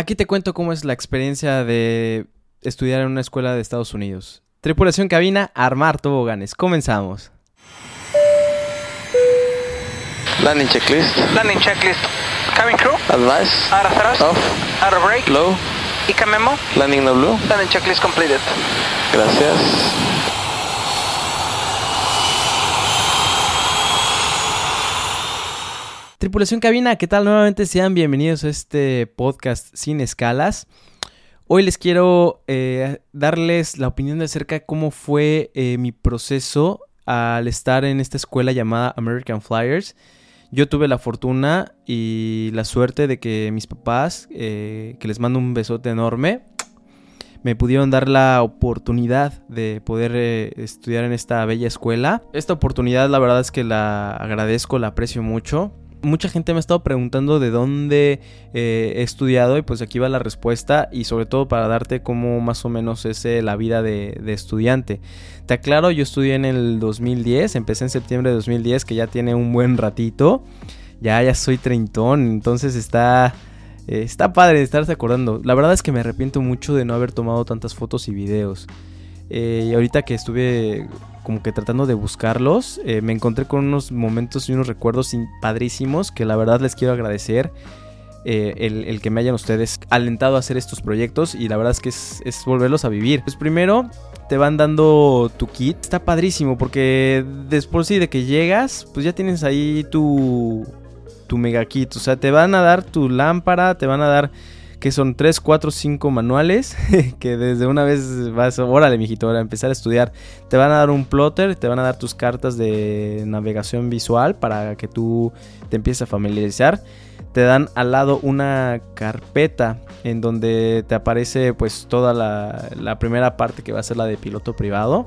Aquí te cuento cómo es la experiencia de estudiar en una escuela de Estados Unidos. Tripulación cabina, armar toboganes. Comenzamos. Landing checklist. Landing checklist. Cabin crew. Advice. Out of thrust. Off. Out of brake. Low. ICA memo. Landing no blue. Landing checklist completed. Gracias. Tripulación cabina, ¿qué tal? Nuevamente sean bienvenidos a este podcast sin escalas. Hoy les quiero eh, darles la opinión de acerca de cómo fue eh, mi proceso al estar en esta escuela llamada American Flyers. Yo tuve la fortuna y la suerte de que mis papás, eh, que les mando un besote enorme, me pudieron dar la oportunidad de poder estudiar en esta bella escuela. Esta oportunidad la verdad es que la agradezco, la aprecio mucho. Mucha gente me ha estado preguntando de dónde eh, he estudiado y pues aquí va la respuesta y sobre todo para darte cómo más o menos es eh, la vida de, de estudiante. Te aclaro, yo estudié en el 2010, empecé en septiembre de 2010 que ya tiene un buen ratito. Ya, ya soy treintón, entonces está... eh, está padre estarse acordando. La verdad es que me arrepiento mucho de no haber tomado tantas fotos y videos. Y ahorita que estuve como que tratando de buscarlos, eh, me encontré con unos momentos y unos recuerdos padrísimos que la verdad les quiero agradecer. eh, el, el que me hayan ustedes alentado a hacer estos proyectos y la verdad es que es, volverlos a vivir. Pues primero te van dando tu kit, está padrísimo porque después de que llegas, pues ya tienes ahí tu, tu mega kit, o sea, te van a dar tu lámpara, te van a dar que son 3, 4, 5 manuales, que desde una vez vas, órale, mijito, ahora empezar a estudiar. Te van a dar un plotter, te van a dar tus cartas de navegación visual para que tú te empieces a familiarizar. Te dan al lado una carpeta en donde te aparece pues toda la, la primera parte que va a ser la de piloto privado.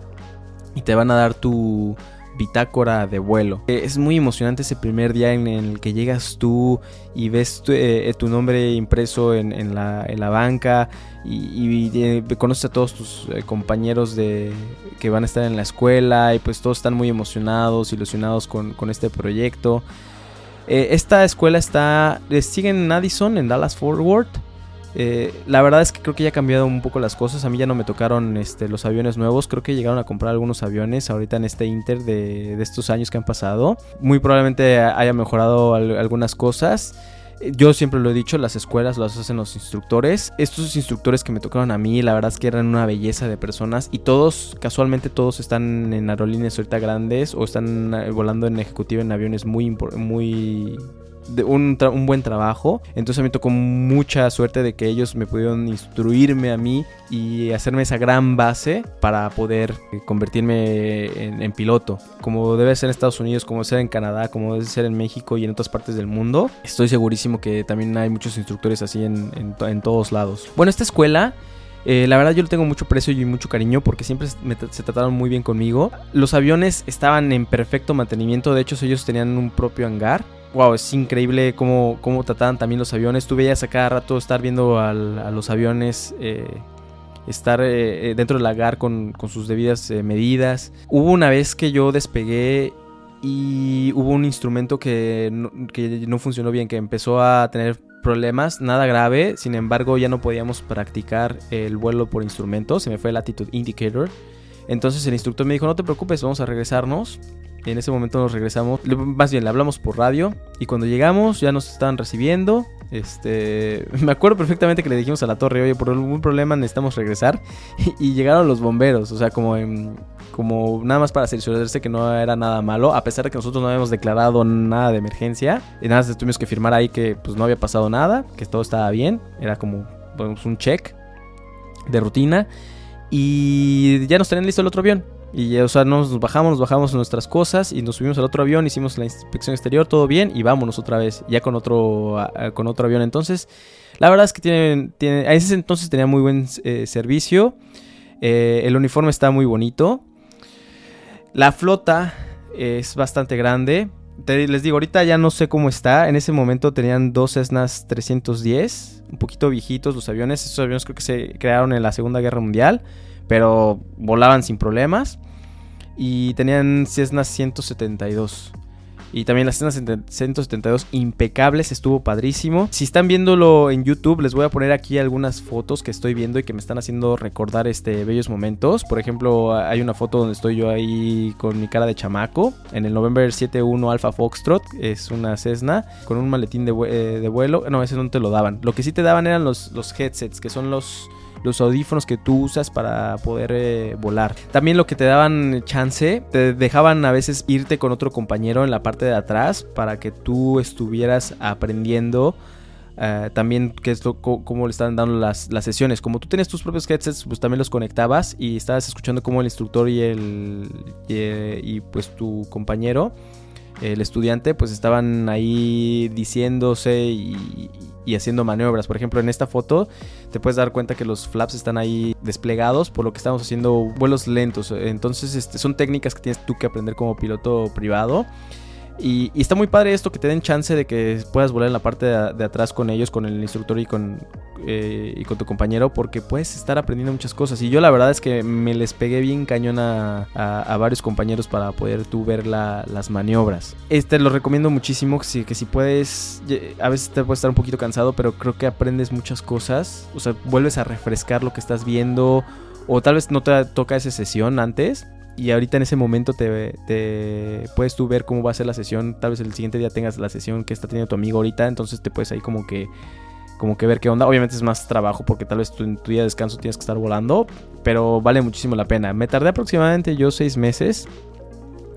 Y te van a dar tu bitácora de vuelo. Eh, Es muy emocionante ese primer día en el que llegas tú y ves tu, eh, nombre impreso en, la, banca y, eh, conoces a todos tus compañeros de, que van a estar en la escuela y pues todos están muy emocionados, ilusionados con, con este proyecto. Esta escuela está, eh, sigue en Addison, en Dallas Fort Worth. Eh, la verdad es que creo que ya ha cambiado un poco las cosas. A mí ya no me tocaron este, los aviones nuevos. Creo que llegaron a comprar algunos aviones ahorita en este Inter de, de estos años que han pasado. Muy probablemente haya mejorado al- algunas cosas. Yo siempre lo he dicho, las escuelas las hacen los instructores. Estos instructores que me tocaron a mí, la verdad es que eran una belleza de personas. Y todos, casualmente todos están en aerolíneas ahorita grandes o están eh, volando en ejecutiva en aviones muy, muy de un, un buen trabajo. Entonces a mí tocó mucha suerte de que ellos me pudieron instruirme a mí y hacerme esa gran base para poder eh, convertirme en, piloto. Como debe ser en Estados Unidos, como debe ser en Canadá, como debe ser en México y en otras partes del mundo. Estoy segurísimo que también hay muchos instructores así en, en en todos lados. Bueno, esta escuela... eh, la verdad yo le tengo mucho precio y mucho cariño porque siempre se trataron muy bien conmigo. Los aviones estaban en perfecto mantenimiento, de hecho ellos tenían un propio hangar wow, es increíble cómo, cómo trataban también los aviones. Tú veías a cada rato estar viendo a los aviones, eh, estar eh, eh, dentro del lagar con, con sus debidas medidas. Hubo una vez que yo despegué y hubo un instrumento que no, que no funcionó bien, que empezó a tener problemas, nada grave, sin embargo ya no podíamos practicar el vuelo por instrumento, se me fue el Attitude Indicator. Entonces el instructor me dijo, no te preocupes, vamos a regresarnos. En ese momento nos regresamos, más bien le hablamos por radio y cuando llegamos ya nos estaban recibiendo. Este, me acuerdo perfectamente que le dijimos a la torre, oye, por algún problema necesitamos regresar y, llegaron los bomberos, o sea, como en- como nada más para cerciorarse que no era nada malo, a pesar de que nosotros no habíamos declarado nada de emergencia y nada, más tuvimos que firmar ahí que pues no había pasado nada, que todo estaba bien, era como pues, un check de rutina y ya nos tenían listo el otro avión. Y, o sea, nos bajamos, nos bajamos nuestras cosas y nos subimos al otro avión, hicimos la inspección exterior, todo bien y vámonos otra vez, ya con otro, con otro avión. Entonces, la verdad es que tienen a ese entonces tenía muy buen eh, servicio. Eh, el uniforme está muy bonito. La flota es bastante grande. Te- les digo, ahorita ya no sé cómo está. En ese momento tenían dos Cessnas 310, un poquito viejitos los aviones. Esos aviones creo que se crearon en la Segunda Guerra Mundial, pero volaban sin problemas. Y tenían Cessna 172. Y también las escenas 172 impecables, estuvo padrísimo. Si están viéndolo en YouTube, les voy a poner aquí algunas fotos que estoy viendo y que me están haciendo recordar este bellos momentos. Por ejemplo, hay una foto donde estoy yo ahí con mi cara de chamaco en el November 71 Alpha Foxtrot, es una Cessna con un maletín de, eh, de vuelo. No, ese no te lo daban. Lo que sí te daban eran los, los headsets, que son los los audífonos que tú usas para poder eh, volar. También lo que te daban chance, te dejaban a veces irte con otro compañero en la parte de atrás para que tú estuvieras aprendiendo. Eh, también que esto, cómo le están dando las, las, sesiones. Como tú tienes tus propios headsets, pues también los conectabas y estabas escuchando cómo el instructor y el y pues tu compañero el estudiante, pues estaban ahí diciéndose y, haciendo maniobras. Por ejemplo, en esta foto te puedes dar cuenta que los flaps están ahí desplegados, por lo que estamos haciendo vuelos lentos. Entonces, este, son técnicas que tienes tú que aprender como piloto privado. Y, está muy padre esto que te den chance de que puedas volar en la parte de, atrás con ellos, con el instructor y con, eh, y con tu compañero, porque puedes estar aprendiendo muchas cosas. Y yo la verdad es que me les pegué bien cañón a, varios compañeros para poder tú ver las maniobras. Este lo recomiendo muchísimo, que si, que si puedes, a veces te puedes estar un poquito cansado, pero creo que aprendes muchas cosas. O sea, vuelves a refrescar lo que estás viendo. O tal vez no te toca esa sesión antes, y ahorita en ese momento te, puedes tú ver cómo va a ser la sesión. Tal vez el siguiente día tengas la sesión que está teniendo tu amigo ahorita. Entonces te puedes ahí como que como que ver qué onda. Obviamente es más trabajo porque tal vez en tu día de descanso tienes que estar volando. Pero vale muchísimo la pena. Me tardé aproximadamente yo seis meses.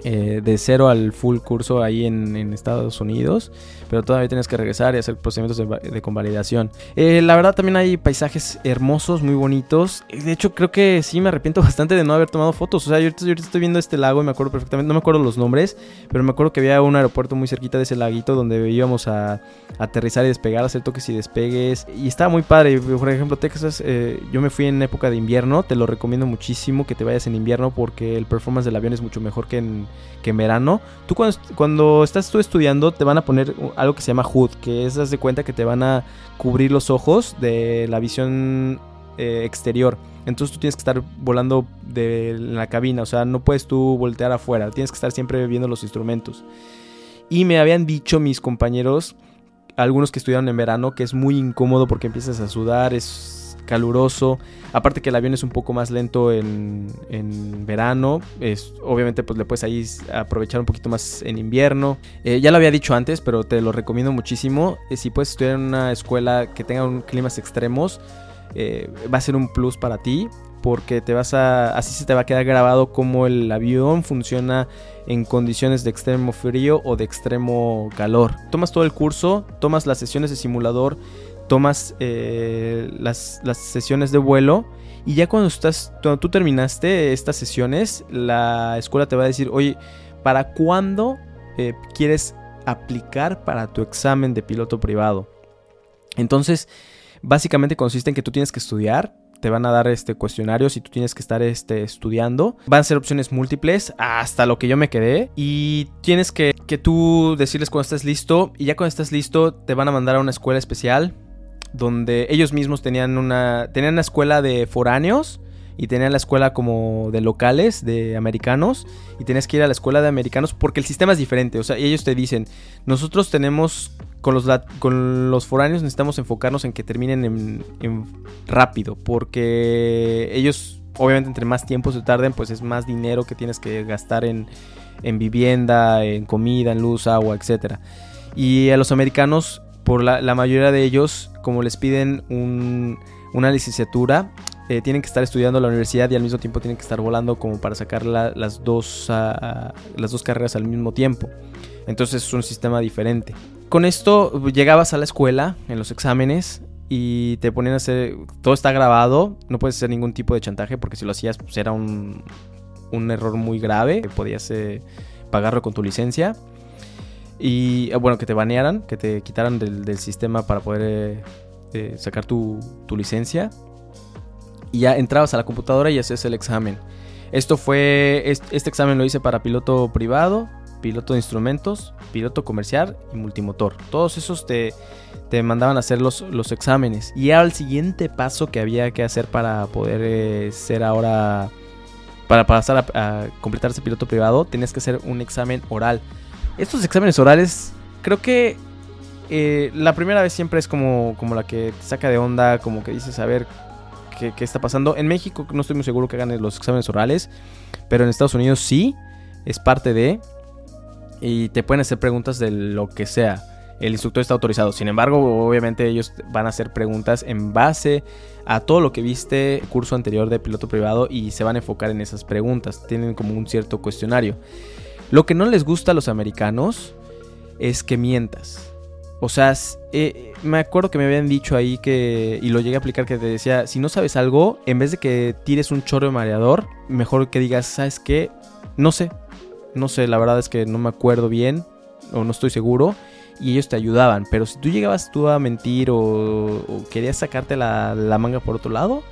Eh, de cero al full curso ahí en, Estados Unidos pero todavía tienes que regresar y hacer procedimientos de, convalidación. Eh, la verdad también hay paisajes hermosos, muy bonitos. De hecho creo que sí me arrepiento bastante de no haber tomado fotos. O sea, yo ahorita, estoy viendo este lago y me acuerdo perfectamente, no me acuerdo los nombres, pero me acuerdo que había un aeropuerto muy cerquita de ese laguito donde íbamos a, aterrizar y despegar, hacer toques y despegues. Y estaba muy padre. Por ejemplo, Texas, eh, yo me fui en época de invierno, te lo recomiendo muchísimo que te vayas en invierno porque el performance del avión es mucho mejor que en, que en verano. Tú cuando, cuando estás tú estudiando te van a poner algo que se llama HUD, que es, de cuenta que te van a cubrir los ojos de la visión eh, exterior. Entonces tú tienes que estar volando de la cabina, o sea, no puedes tú voltear afuera, tienes que estar siempre viendo los instrumentos. Y me habían dicho mis compañeros, algunos que estudiaron en verano, que es muy incómodo porque empiezas a sudar, es caluroso. Aparte que el avión es un poco más lento en, verano. Es, obviamente pues le puedes ahí aprovechar un poquito más en invierno. Eh, ya lo había dicho antes, pero te lo recomiendo muchísimo. Eh, si puedes estudiar en una escuela que tenga un, climas extremos, eh, va a ser un plus para ti. Porque te vas a. Así se te va a quedar grabado cómo el avión funciona en condiciones de extremo frío o de extremo calor. Tomas todo el curso, tomas las sesiones de simulador tomas eh, las, sesiones de vuelo y ya cuando, estás, cuando tú terminaste estas sesiones, la escuela te va a decir, oye, ¿para cuándo eh, quieres aplicar para tu examen de piloto privado? Entonces, básicamente consiste en que tú tienes que estudiar, te van a dar este cuestionarios y tú tienes que estar este, estudiando. Van a ser opciones múltiples hasta lo que yo me quedé. Y tienes que, que tú decirles cuando estés listo. Y ya cuando estés listo te van a mandar a una escuela especial donde ellos mismos tenían una, tenían una escuela de foráneos y tenían la escuela como de locales, de americanos, y tenías que ir a la escuela de americanos porque el sistema es diferente, o sea, ellos te dicen, nosotros tenemos, con los, con los foráneos necesitamos enfocarnos en que terminen en, rápido, porque ellos, obviamente, entre más tiempo se tarden, pues es más dinero que tienes que gastar en, en vivienda, en comida, en luz, agua, etc. Y a los americanos por la, mayoría de ellos, como les piden una licenciatura, eh, tienen que estar estudiando la universidad y al mismo tiempo tienen que estar volando como para sacar las, dos, ah, las dos carreras al mismo tiempo. Entonces es un sistema diferente. Con esto llegabas a la escuela en los exámenes y te ponían a hacer... Todo está grabado, no puedes hacer ningún tipo de chantaje porque si lo hacías pues era un, un error muy grave, podías eh, pagarlo con tu licencia. Y eh, bueno, que te banearan, que te quitaran del, sistema para poder eh, eh, sacar tu, licencia. Y ya entrabas a la computadora y hacías el examen. Esto fue, este, examen lo hice para piloto privado, piloto de instrumentos, piloto comercial y multimotor. Todos esos te, te mandaban a hacer los, los exámenes. Y era el siguiente paso que había que hacer para poder ser ahora, para pasar a, a completar ese piloto privado, tenías que hacer un examen oral Estos exámenes orales, creo que eh, la primera vez siempre es como, como la que te saca de onda, como que dices, a ver, ¿qué, qué está pasando? En México no estoy muy seguro que hagan los exámenes orales, pero en Estados Unidos sí, es parte de... Y te pueden hacer preguntas de lo que sea. El instructor está autorizado. Sin embargo, obviamente ellos van a hacer preguntas en base a todo lo que viste curso anterior de piloto privado y se van a enfocar en esas preguntas. Tienen como un cierto cuestionario. Lo que no les gusta a los americanos es que mientas. O sea, eh, me acuerdo que me habían dicho ahí que, y lo llegué a aplicar, que te decía, si no sabes algo, en vez de que tires un chorro de mareador, mejor que digas, ¿sabes qué? No sé, no sé, la verdad es que no me acuerdo bien, o no estoy seguro, y ellos te ayudaban, pero si tú llegabas tú a mentir o, o querías sacarte la, la manga por otro lado,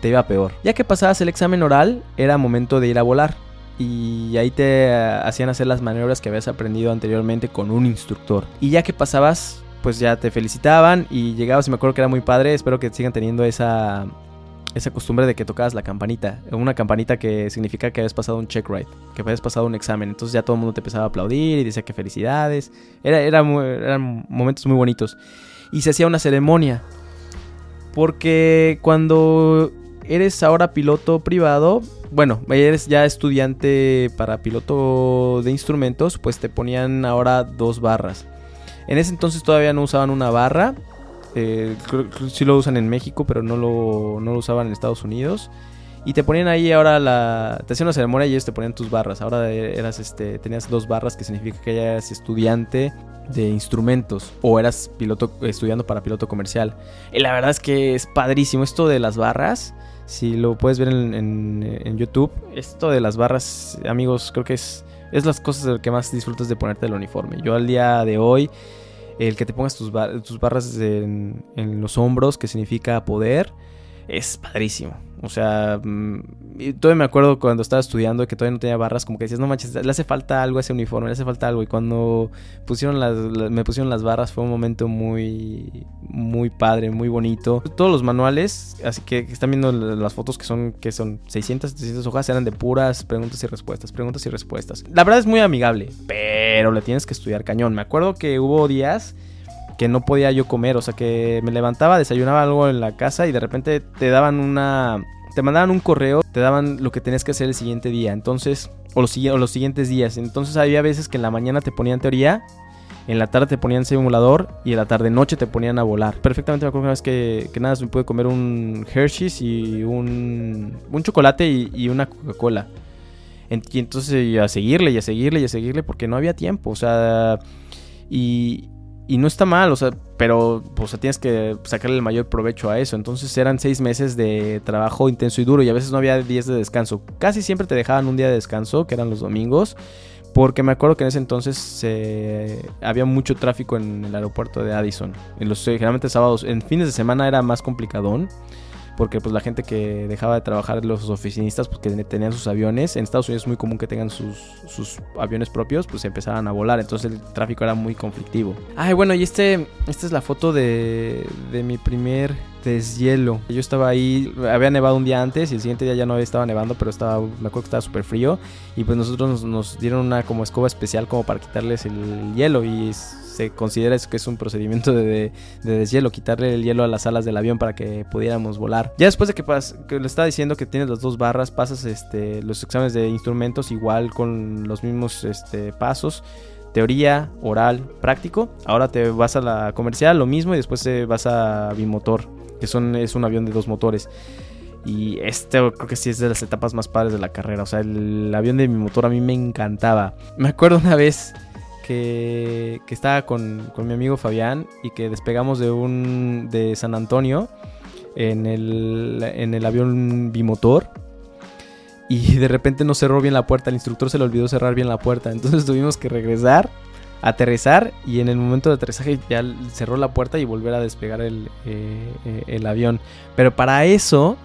te iba peor. Ya que pasabas el examen oral, era momento de ir a volar. Y ahí te hacían hacer las maniobras que habías aprendido anteriormente con un instructor. Y ya que pasabas, pues ya te felicitaban y llegabas y me acuerdo que era muy padre. Espero que sigan teniendo esa, esa costumbre de que tocabas la campanita. Una campanita que significa que habías pasado un check ride, que habías pasado un examen. Entonces ya todo el mundo te empezaba a aplaudir y decía que felicidades. Era, era eran momentos muy bonitos. Y se hacía una ceremonia. Porque cuando eres ahora piloto privado, bueno, eres ya estudiante para piloto de instrumentos, pues te ponían ahora dos barras. En ese entonces todavía no usaban una barra. eh, sí lo usan en México, pero no lo, no lo usaban en Estados Unidos. Y te ponían ahí ahora la. Te hacían una ceremonia y ellos te ponían tus barras. Ahora eras este. Tenías dos barras que significa que ya eras estudiante de instrumentos. O eras piloto estudiando para piloto comercial. Y la verdad es que es padrísimo. Esto de las barras. Si lo puedes ver en, en- YouTube. Esto de las barras, amigos, creo que es. Es las cosas de que más disfrutas de ponerte el uniforme. Yo al día de hoy. El que te pongas tus, tus barras en, en los hombros, que significa poder, es padrísimo. O sea, mm, todavía me acuerdo cuando estaba estudiando que todavía no tenía barras, como que decías, no manches, le hace falta algo a ese uniforme, le hace falta algo. Y cuando pusieron las, la- me pusieron las barras fue un momento muy, muy padre, muy bonito. Todos los manuales, así que están viendo la- las fotos que son, que son 600, 700 hojas, eran de puras preguntas y respuestas, preguntas y respuestas. La verdad es muy amigable, pero le tienes que estudiar cañón. Me acuerdo que hubo días que no podía yo comer, o sea que me levantaba, desayunaba algo en la casa y de repente te daban una te mandaban un correo, te daban lo que tenías que hacer el siguiente día, entonces o los, siguientes días. Entonces había veces que en la mañana te ponían teoría, en la tarde te ponían simulador y en la tarde noche te ponían a volar. Perfectamente me acuerdo una vez que, que nada, me pude comer un Hershey's y un, un chocolate y, y una Coca-Cola. Y entonces a seguirle y a seguirle y a seguirle porque no había tiempo, o sea, y, y no está mal, o sea, pero o tienes que sacarle el mayor provecho a eso. Entonces eran seis meses de trabajo intenso y duro y a veces no había días de descanso. Casi siempre te dejaban un día de descanso, que eran los domingos. Porque me acuerdo que en ese entonces eh, había mucho tráfico en el aeropuerto de Addison. En los, generalmente sábados, en fines de semana era más complicadón. Porque pues la gente que dejaba de trabajar, los oficinistas, porque tenían sus aviones. En Estados Unidos es muy común que tengan sus, sus aviones propios, pues empezaban a volar. Entonces el tráfico era muy conflictivo. Ay, bueno, y este, esta es la foto de, de mi primer deshielo. Yo estaba ahí, había nevado un día antes y el siguiente día ya no estaba nevando, pero estaba, me acuerdo que estaba súper frío. Y pues nosotros nos, nos dieron una como escoba especial como para quitarles el hielo y se considera que es un procedimiento de, de, de deshielo, quitarle el hielo a las alas del avión para que pudiéramos volar. Ya después de que, pas, que le estaba diciendo que tienes las dos barras, pasas este, los exámenes de instrumentos igual con los mismos este, pasos. Teoría, oral, práctico. Ahora te vas a la comercial, lo mismo, y después vas a bimotor, que son, es un avión de dos motores. Y este creo que sí es de las etapas más padres de la carrera. O sea, el avión de mi motor a mí me encantaba. Me acuerdo una vez que, que estaba con, con, mi amigo Fabián y que despegamos de un de San Antonio en el, en el avión bimotor. Y de repente no cerró bien la puerta. El instructor se le olvidó cerrar bien la puerta. Entonces tuvimos que regresar, aterrizar. Y en el momento de aterrizaje ya cerró la puerta y volver a despegar el, eh, el avión. Pero para eso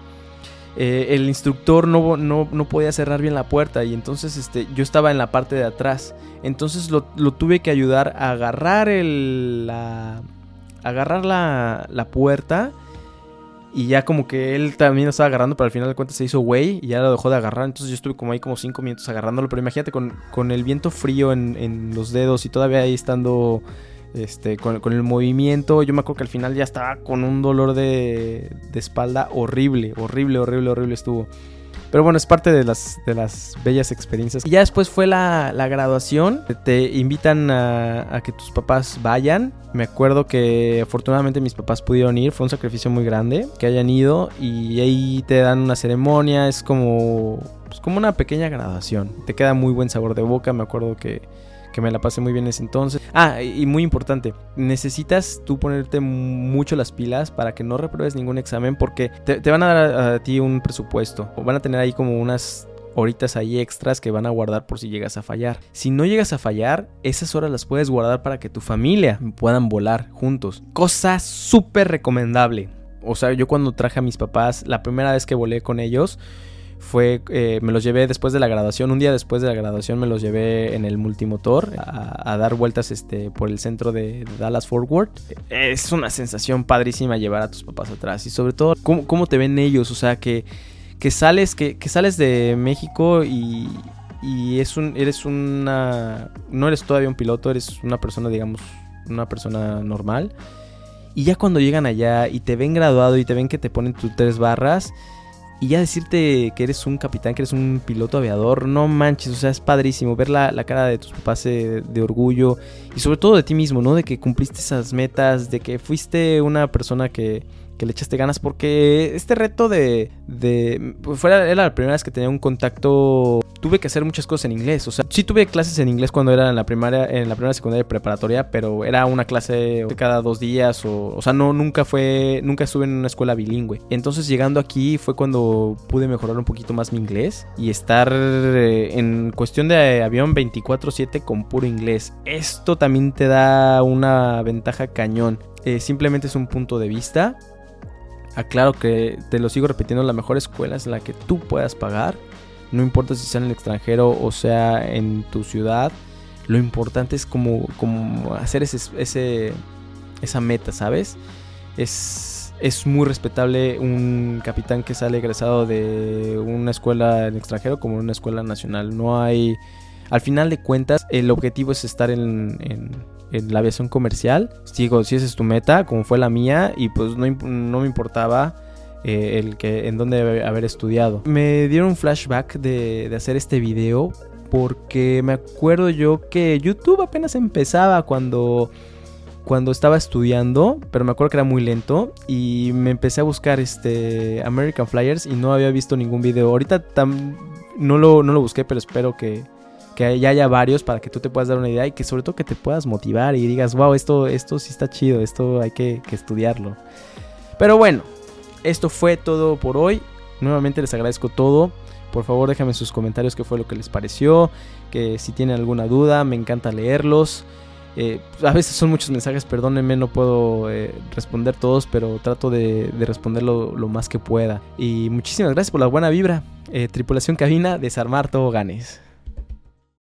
eh, el instructor no, no, no, podía cerrar bien la puerta y entonces este, yo estaba en la parte de atrás. Entonces lo, lo tuve que ayudar a agarrar, el, la, agarrar la, la puerta Y ya como que él también lo estaba agarrando, pero al final de cuentas se hizo güey y ya lo dejó de agarrar. Entonces yo estuve como ahí como cinco minutos agarrándolo. Pero imagínate con, con el viento frío en, en los dedos y todavía ahí estando este, con, con el movimiento. Yo me acuerdo que al final ya estaba con un dolor de, de espalda horrible, horrible, horrible, horrible estuvo. Pero bueno, es parte de las, de las bellas experiencias. Y ya después fue la, la graduación. Te invitan a, que tus papás vayan. Me acuerdo que afortunadamente mis papás pudieron ir. Fue un sacrificio muy grande que hayan ido. Y ahí te dan una ceremonia. Es como, pues como una pequeña graduación. Te queda muy buen sabor de boca. Me acuerdo que que me la pasé muy bien en ese entonces. Ah, y muy importante, necesitas tú ponerte mucho las pilas para que no repruebes ningún examen porque te, te van a dar a, a, ti un presupuesto o van a tener ahí como unas horitas ahí extras que van a guardar por si llegas a fallar. Si no llegas a fallar, esas horas las puedes guardar para que tu familia puedan volar juntos. Cosa súper recomendable. O sea, yo cuando traje a mis papás, la primera vez que volé con ellos, fue, eh, me los llevé después de la graduación, un día después de la graduación me los llevé en el multimotor a, dar vueltas este, por el centro de, de, Dallas Fort Worth. Es una sensación padrísima llevar a tus papás atrás y sobre todo cómo, te ven ellos, o sea que, que sales, que sales de México y, y es un, eres una, no eres todavía un piloto, eres una persona digamos, una persona normal. Y ya cuando llegan allá y te ven graduado y te ven que te ponen tus tres barras, y ya decirte que eres un capitán, que eres un piloto aviador, no manches, o sea, es padrísimo ver la, la cara de tus papás de, de, orgullo y sobre todo de ti mismo, ¿no? De que cumpliste esas metas, de que fuiste una persona que, que le echaste ganas, porque este reto de, de pues era la primera vez que tenía un contacto, tuve que hacer muchas cosas en inglés, o sea, sí tuve clases en inglés cuando era en la primaria, en la primera secundaria preparatoria, pero era una clase cada dos días, o, o sea, no, nunca fue, nunca estuve en una escuela bilingüe. Entonces llegando aquí fue cuando pude mejorar un poquito más mi inglés y estar eh, en cuestión de avión 24/7 con puro inglés. Esto también te da una ventaja cañón. Eh, simplemente es un punto de vista. Aclaro que te lo sigo repitiendo, la mejor escuela es la que tú puedas pagar. No importa si sea en el extranjero o sea en tu ciudad. Lo importante es como, como hacer ese, ese, esa meta, ¿sabes? Es, es muy respetable un capitán que sale egresado de una escuela en extranjero como una escuela nacional. No hay... Al final de cuentas, el objetivo es estar en, en en la aviación comercial. Digo, si esa es tu meta, como fue la mía, y pues no, no me importaba eh, el que en dónde haber estudiado. Me dieron un flashback de, de, hacer este video porque me acuerdo yo que YouTube apenas empezaba cuando cuando estaba estudiando, pero me acuerdo que era muy lento y me empecé a buscar este American Flyers y no había visto ningún video. Ahorita no, lo, no lo busqué, pero espero que, que ya haya varios para que tú te puedas dar una idea y que sobre todo que te puedas motivar y digas, wow, esto, esto sí está chido, esto hay que, estudiarlo. Pero bueno, esto fue todo por hoy. Nuevamente les agradezco todo. Por favor, déjame sus comentarios qué fue lo que les pareció. Que si tienen alguna duda, me encanta leerlos. Eh, a veces son muchos mensajes, perdónenme, no puedo eh, responder todos, pero trato de, de responder lo, lo, más que pueda. Y muchísimas gracias por la buena vibra. Eh, tripulación cabina, desarmar toboganes.